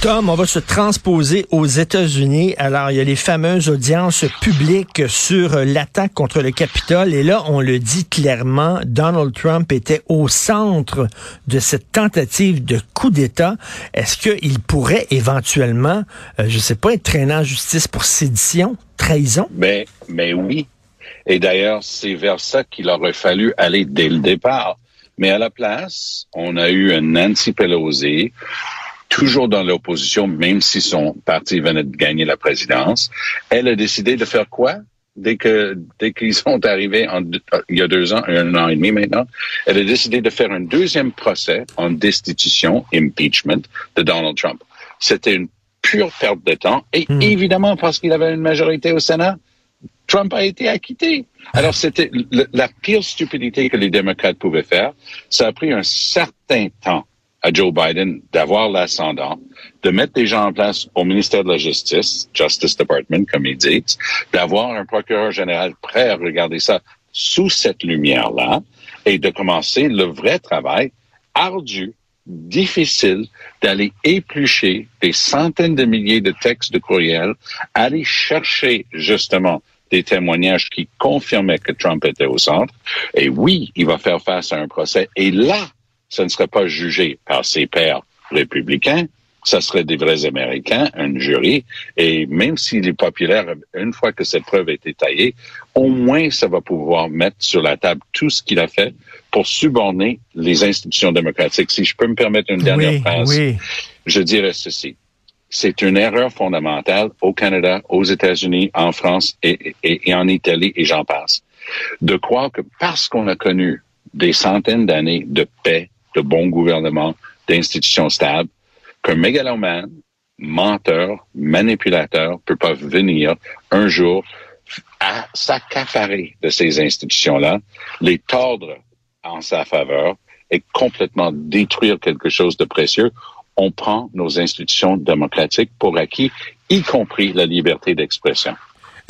Tom, on va se transposer aux États-Unis. Alors, il y a les fameuses audiences publiques sur l'attaque contre le Capitole. Et là, on le dit clairement, Donald Trump était au centre de cette tentative de coup d'État. Est-ce qu'il pourrait éventuellement, euh, je sais pas, être traîné en justice pour sédition, trahison? Mais, mais oui. Et d'ailleurs, c'est vers ça qu'il aurait fallu aller dès le départ. Mais à la place, on a eu un Nancy Pelosi toujours dans l'opposition, même si son parti venait de gagner la présidence. Elle a décidé de faire quoi? Dès que dès qu'ils sont arrivés en, il y a deux ans, un an et demi maintenant, elle a décidé de faire un deuxième procès en destitution, impeachment, de Donald Trump. C'était une pure perte de temps et hmm. évidemment parce qu'il avait une majorité au Sénat, Trump a été acquitté. Alors c'était la pire stupidité que les démocrates pouvaient faire. Ça a pris un certain temps à Joe Biden d'avoir l'ascendant, de mettre des gens en place au ministère de la Justice, Justice Department, comme ils disent, d'avoir un procureur général prêt à regarder ça sous cette lumière-là et de commencer le vrai travail ardu, difficile, d'aller éplucher des centaines de milliers de textes de courriels, aller chercher justement des témoignages qui confirmaient que Trump était au centre. Et oui, il va faire face à un procès. Et là, ce ne serait pas jugé par ses pairs républicains, ça serait des vrais Américains, un jury, et même s'il est populaire, une fois que cette preuve a été taillée, au moins ça va pouvoir mettre sur la table tout ce qu'il a fait pour suborner les institutions démocratiques. Si je peux me permettre une dernière phrase, je dirais ceci. C'est une erreur fondamentale au Canada, aux États-Unis, en France et, et en Italie, et j'en passe, de croire que parce qu'on a connu des centaines d'années de paix, de bon gouvernement, d'institutions stables, qu'un mégalomane, menteur, manipulateur peut pas venir un jour à s'accaparer de ces institutions-là, les tordre en sa faveur et complètement détruire quelque chose de précieux. On prend nos institutions démocratiques pour acquis, y compris la liberté d'expression.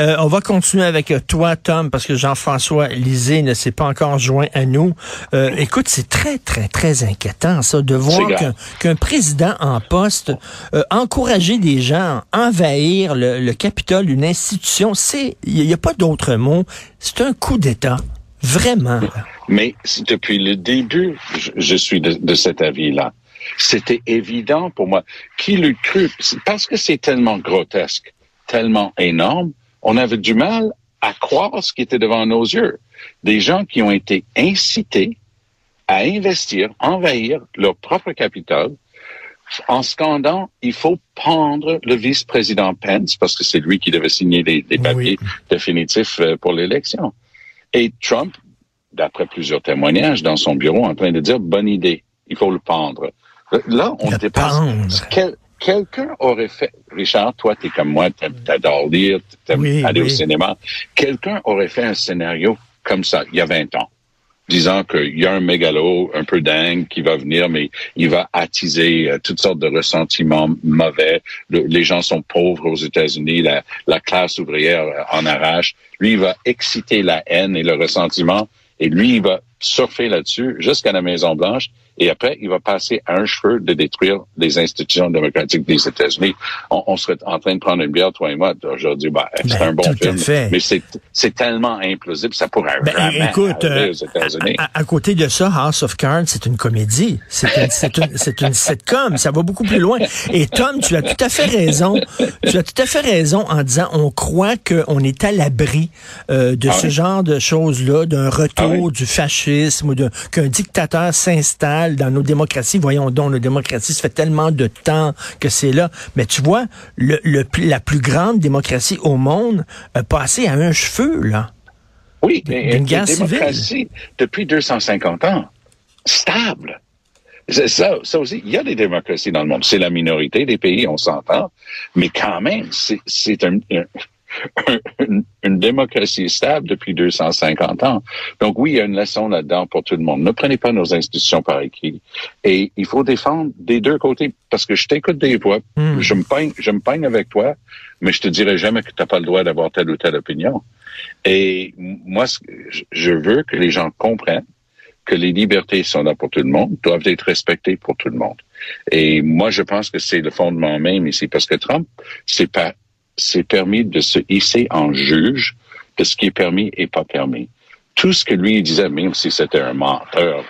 Euh, on va continuer avec euh, toi, Tom, parce que Jean-François Lisée ne s'est pas encore joint à nous. Euh, écoute, c'est très, très, très inquiétant, ça, de voir qu'un président en poste encourager des gens à envahir le, Capitole, une institution. C'est, il n'y a, pas d'autre mot. C'est un coup d'État. Vraiment. Mais depuis le début, je, suis de, de cet avis-là. C'était évident pour moi. Qui le cru? Parce que c'est tellement grotesque, tellement énorme on avait du mal à croire ce qui était devant nos yeux. Des gens qui ont été incités à investir, envahir leur propre capital en scandant, il faut prendre le vice-président Pence parce que c'est lui qui devait signer les, papiers définitifs euh, pour l'élection. Et Trump, d'après plusieurs témoignages dans son bureau, en train de dire bonne idée, il faut le pendre. Là, on dépasse quelqu'un aurait fait, Richard, toi, tu es comme moi, t'adores lire, t'aimes aller au cinéma, quelqu'un aurait fait un scénario comme ça, il y a 20 ans, disant qu'il y a un mégalo un peu dingue qui va venir, mais il va attiser euh, toutes sortes de ressentiments mauvais. les gens sont pauvres aux États-Unis, la, la classe ouvrière euh, en arrache. Lui, il va exciter la haine et le ressentiment, et lui, il va surfer là-dessus jusqu'à la Maison-Blanche et après, il va passer un cheveu de détruire les institutions démocratiques des États-Unis. On, serait en train de prendre une bière, toi et moi, aujourd'hui. Ben, c'est ben, un bon film. Mais c'est tellement implausible, ça pourrait ben, jamais écoute, aux États-Unis. À, côté de ça, House of Cards, c'est une comédie. C'est une, une, une sitcom. Ça va beaucoup plus loin. Et Tom, tu as tout à fait raison. Tu as tout à fait raison en disant on croit qu'on est à l'abri euh, de ah ce genre de choses-là, d'un retour ah du fascisme fascisme ou qu'un dictateur s'installe dans nos démocraties. Voyons donc, nos démocraties, ça fait tellement de temps que c'est là. Mais tu vois, le, la plus grande démocratie au monde a passé à un cheveu, là. Oui, mais une démocratie depuis 250 ans, stable. Ça, ça aussi, il y a des démocraties dans le monde. C'est la minorité des pays, on s'entend, mais quand même, c'est un, une, démocratie stable depuis 250 ans. Donc oui, il y a une leçon là-dedans pour tout le monde. Ne prenez pas nos institutions par écrit. Et il faut défendre des deux côtés, parce que je t'écoute des voix, hmm. je me peigne, je me peigne avec toi, mais je te dirai jamais que tu n'as pas le droit d'avoir telle ou telle opinion. Et moi, je veux que les gens comprennent que les libertés sont là pour tout le monde, doivent être respectées pour tout le monde. Et moi, je pense que c'est le fondement même ici, parce que Trump s'est pas s'est permis de se hisser en juge de ce qui est permis et pas permis. Tout ce que lui disait, même si c'était un menteur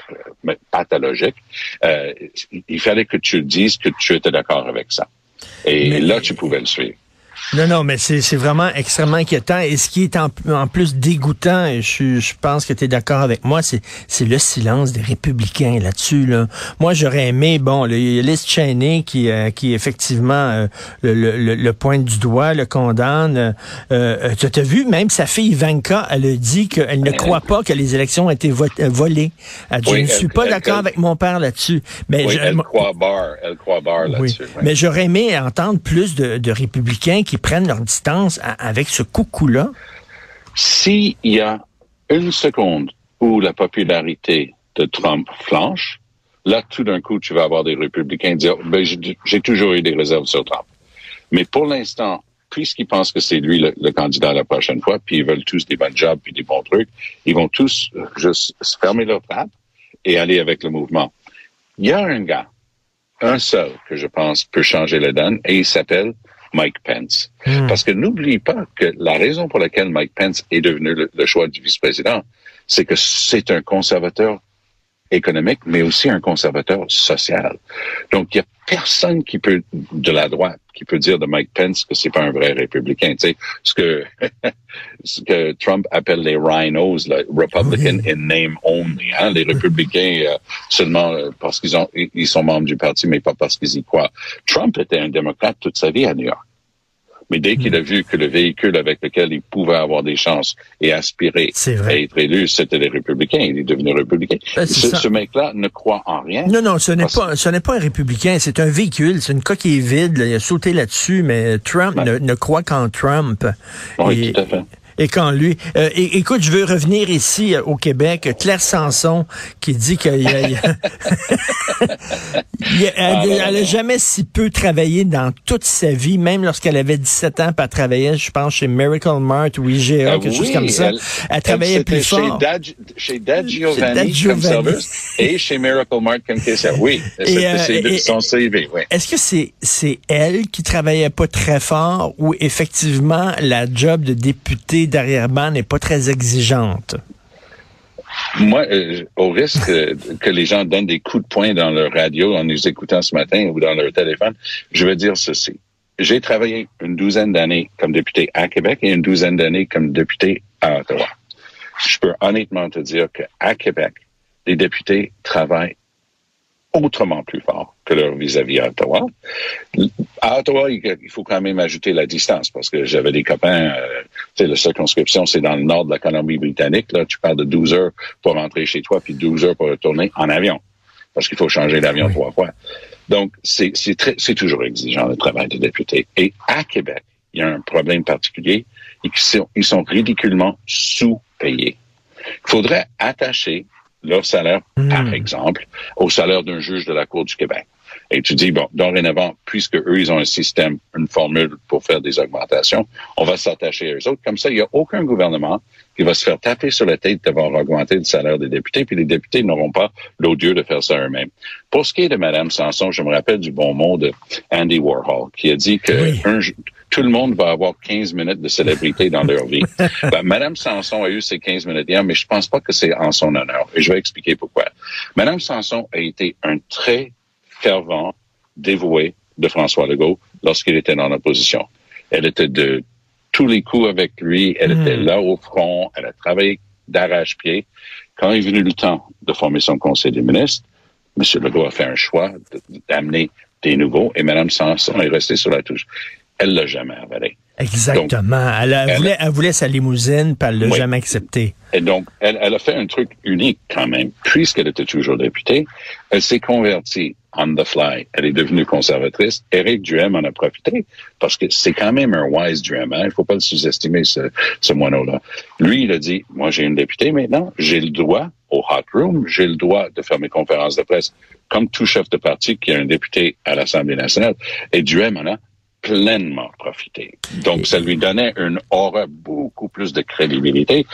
pathologique, euh, il fallait que tu dises que tu étais d'accord avec ça. Et là, tu pouvais le suivre. Non, non, mais c'est vraiment extrêmement inquiétant. Et ce qui est en, plus dégoûtant, et je, je pense que tu es d'accord avec moi, c'est le silence des républicains là-dessus. Là. Moi, j'aurais aimé, bon, le, Liz Cheney qui, euh, qui effectivement euh, le, le, le, pointe du doigt, le condamne. Euh, euh tu as vu, même sa fille Ivanka, elle a dit qu'elle ne croit pas que les élections ont été volées. Elle dit, je ne suis pas d'accord avec mon père là-dessus. Mais elle croit barre, elle croit barre là-dessus. Mais j'aurais aimé entendre plus de, de républicains qui prennent leur distance avec ce coucou-là? S'il y a une seconde où la popularité de Trump flanche, là, tout d'un coup, tu vas avoir des républicains dire, ben, j'ai toujours eu des réserves sur Trump. Mais pour l'instant, puisqu'ils pensent que c'est lui le, candidat la prochaine fois, puis ils veulent tous des bons jobs puis des bons trucs, ils vont tous juste fermer leur trappe et aller avec le mouvement. Il y a un gars, un seul, que je pense peut changer la donne, et il s'appelle Mike Pence. Hmm. Parce que n'oublie pas que la raison pour laquelle Mike Pence est devenu le, choix du vice-président, c'est que c'est un conservateur économique, mais aussi un conservateur social. Donc, il y a personne qui peut, de la droite, qui peut dire de Mike Pence que c'est pas un vrai républicain. Tu sais, ce que, ce que Trump appelle les rhinos, là, Republican in name only, hein, les républicains euh, seulement euh, parce qu'ils ont, ils sont membres du parti, mais pas parce qu'ils y croient. Trump était un démocrate toute sa vie à New York. Mais dès qu'il a vu que le véhicule avec lequel il pouvait avoir des chances et aspirer à être élu, c'était les républicains, il est devenu républicain. Ben, ce, mec-là ne croit en rien. Non, non, ce n'est pas, ce n'est pas un républicain, c'est un véhicule, c'est une coquille vide, il a sauté là-dessus, mais Trump ne, ne, croit qu'en Trump. Oui, tout à fait et quand lui. Euh, écoute, je veux revenir ici euh, au Québec. Claire Sanson qui dit qu'elle elle, a jamais si peu travaillé dans toute sa vie, même lorsqu'elle avait 17 ans, pas travailler, je pense, chez Miracle Mart ou IGA, ah quelque chose comme ça. Elle, travaillait plus fort. Chez Dad, Giovanni, comme et chez Miracle Mart comme caissière. Oui, c'est euh, son CV. Oui. Est-ce que c'est c'est elle qui travaillait pas très fort ou effectivement la job de députée derrière-ban n'est pas très exigeante? Moi, euh, au risque que les gens donnent des coups de poing dans leur radio en nous écoutant ce matin ou dans leur téléphone, je vais dire ceci. J'ai travaillé une douzaine d'années comme député à Québec et une douzaine d'années comme député à Ottawa. Je peux honnêtement te dire qu'à Québec, les députés travaillent autrement plus fort que leur vis-à-vis à Ottawa. À Ottawa, il faut quand même ajouter la distance parce que j'avais des copains, euh, la circonscription, c'est dans le nord de la Colombie-Britannique. Là, tu parles de 12 heures pour rentrer chez toi puis 12 heures pour retourner en avion parce qu'il faut changer d'avion trois fois. Donc, c'est toujours exigeant le travail des députés. Et à Québec, il y a un problème particulier et sont, ils sont ridiculement sous-payés. Il faudrait attacher leur salaire, par hmm. exemple, au salaire d'un juge de la Cour du Québec. Et tu dis, bon, dorénavant, puisque eux, ils ont un système, une formule pour faire des augmentations, on va s'attacher à eux autres. Comme ça, il n'y a aucun gouvernement qui va se faire taper sur la tête d'avoir augmenté le salaire des députés, puis les députés n'auront pas l'odieux de faire ça eux-mêmes. Pour ce qui est de Mme Sanson, je me rappelle du bon mot de Andy Warhol, qui a dit que un, tout le monde va avoir 15 minutes de célébrité dans leur vie. ben, Madame Sanson a eu ses 15 minutes hier, mais je pense pas que c'est en son honneur. Et je vais expliquer pourquoi. Madame Sanson a été un très fervent, dévoué de François Legault lorsqu'il était dans l'opposition. Elle était de tous les coups avec lui. Elle était hmm. là au front. Elle a travaillé d'arrache-pied. Quand est venu le temps de former son conseil des ministres, M. Legault a fait un choix d'amener des nouveaux et Mme Sanson est restée sur la touche. Elle l'a jamais avalé. Exactement. elle, voulait, elle, voulait, sa limousine, puis elle l'a jamais accepté. Et donc, elle, elle, a fait un truc unique quand même. Puisqu'elle était toujours députée, elle s'est convertie on the fly. Elle est devenue conservatrice. Éric Duhem en a profité parce que c'est quand même un wise Duhem. Hein? Il faut pas le sous-estimer, ce, ce moineau-là. Lui, il a dit, moi, j'ai une députée maintenant, j'ai le droit au hot room, j'ai le droit de faire mes conférences de presse comme tout chef de parti qui a un député à l'Assemblée nationale. Et Duhem en a pleinement profité. Donc, ça lui donnait une aura beaucoup plus de crédibilité.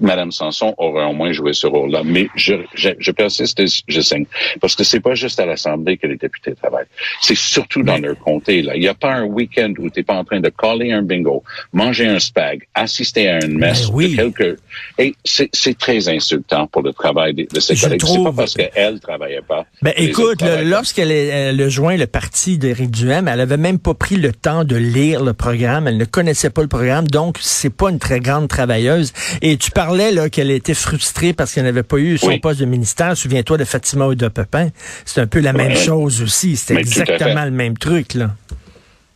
Mme Sanson aurait au moins joué ce rôle-là. Mais je, je, je, persiste et je signe. Parce que c'est pas juste à l'Assemblée que les députés travaillent. C'est surtout dans leur comté. Là. Il n'y a pas un week-end où tu n'es pas en train de coller un bingo, manger un spag, assister à une messe ben oui. de quelques... Et c'est très insultant pour le travail de, de ses collègues. Trouve... C'est pas parce qu'elle travaillait pas. Ben écoute, lorsqu'elle a joint le parti d'Éric Duhem, elle avait même pas pris le temps de lire le programme. Elle ne connaissait pas le programme. Donc, c'est pas une très grande travailleuse. Et tu parlais là qu'elle était frustrée parce qu'elle n'avait pas eu son Oui. poste de ministère. Souviens-toi de Fatima Ouda Pepin. C'est un peu la même Ouais. chose aussi. C'était exactement le même truc là.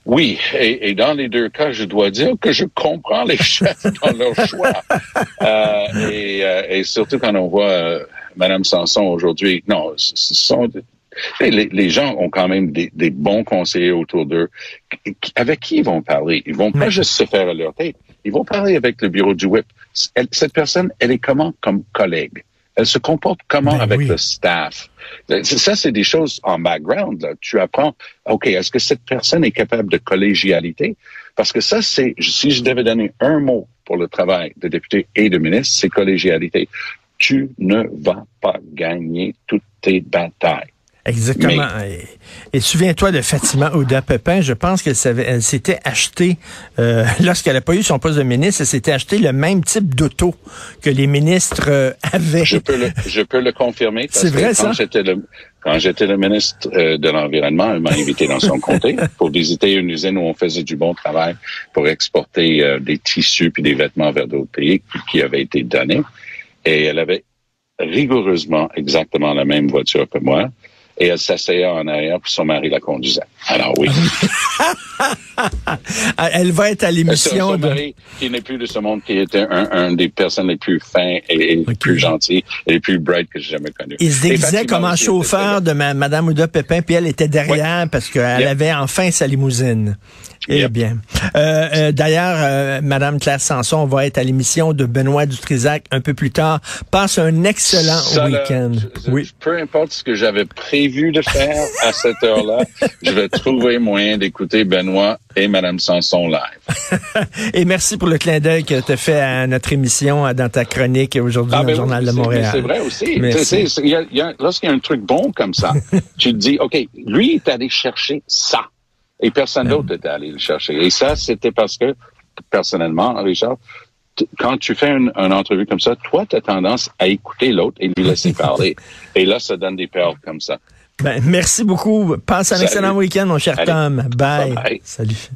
Oui, et, et dans les deux cas, je dois dire que je comprends les chefs dans leur choix. Euh, et, euh, et surtout quand on voit euh, Madame Sanson aujourd'hui, non, ce sont les, les gens ont quand même des, des bons conseillers autour d'eux. Avec qui ils vont parler? Ils vont pas juste se faire à leur tête. Ils vont parler avec le bureau du whip. Elle- cette personne, elle est comment? Comme collègue Elle se comporte comment Ben avec oui. le staff? Ça, c'est des choses en background. Là. Tu apprends. Ok, est-ce que cette personne est capable de collégialité? Parce que ça, c'est si je devais donner un mot pour le travail de député et de ministre, c'est collégialité. Tu ne vas pas gagner toutes tes batailles. Exactement. Et, et souviens-toi de Fatima Ouda Pepin. Je pense qu'elle elle s'était acheté, euh, lorsqu'elle n'a pas eu son poste de ministre, elle s'était acheté le même type d'auto que les ministres euh, avaient. Je peux le, je peux le confirmer. C'est vrai, que quand ça? J'étais le, quand j'étais le ministre euh, de l'Environnement, elle m'a invité dans son comté pour visiter une usine où on faisait du bon travail pour exporter euh, des tissus puis des vêtements vers d'autres pays qui, qui avaient été donnés. Et elle avait rigoureusement exactement la même voiture que moi. Et elle s'asseyait en arrière, puis son mari la conduisait. Alors oui. Elle va être à son l'émission son de... mari, qui n'est plus de ce monde, qui était un, un des personnes les plus fins et, et les plus gentilles et les plus bright que j'ai jamais connues. Il se déguisait comme un chauffeur de ma, Madame Ouda Pépin, puis elle était derrière parce qu'elle Yep. avait enfin sa limousine. Eh Yep. bien. Euh, euh, D'ailleurs, euh, Madame Claire Sanson va être à l'émission de Benoît Dutrisac un peu plus tard. Passe un excellent week-end. Oui. Peu importe ce que j'avais prévu de faire à cette heure-là, je vais trouver moyen d'écouter Benoît et Madame Sanson live. Et merci pour le clin d'œil que tu as fait à notre émission, euh, dans ta chronique aujourd'hui dans ben le oui, Journal de Montréal. C'est vrai aussi. Lorsqu'il y a un truc bon comme ça, tu te dis, OK, lui est allé chercher ça. Et personne d'autre est allé le chercher. Et ça, c'était parce que, personnellement, Richard, quand tu fais une, une entrevue comme ça, toi, tu as tendance à écouter l'autre et lui laisser parler. Et là, ça donne des perles comme ça. Ben, merci beaucoup. Passe un Salut. excellent week-end, mon cher Allez. Tom. Bye. Salut.